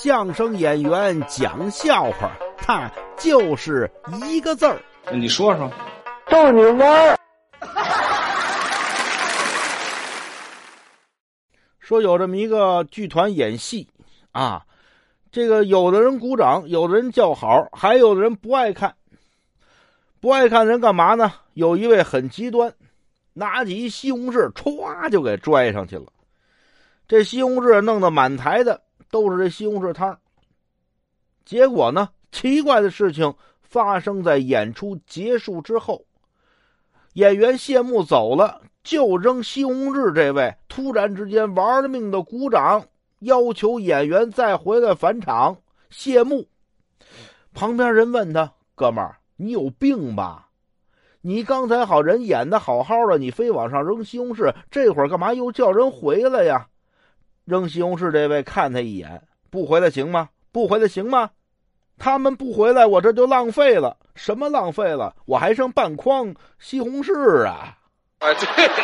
相声演员讲笑话，他就是一个字儿。你说说，逗你玩儿。说有这么一个剧团演戏啊，这个有的人鼓掌，有的人叫好，还有的人不爱看。不爱看人干嘛呢？有一位很极端，拿起一西红柿，歘就给拽上去了。这西红柿弄得满台的都是这西红柿汤。结果呢，奇怪的事情发生在演出结束之后，演员谢幕走了。就扔西红柿这位突然之间玩了命的鼓掌，要求演员再回来返场谢幕。旁边人问他：“哥们儿，你有病吧？你刚才好人演的好好的，你非往上扔西红柿，这会儿干嘛又叫人回来呀？”扔西红柿这位看他一眼：“不回来行吗？不回来行吗？他们不回来，我这就浪费了。什么浪费了？我还剩半筐西红柿啊！”哎，对的。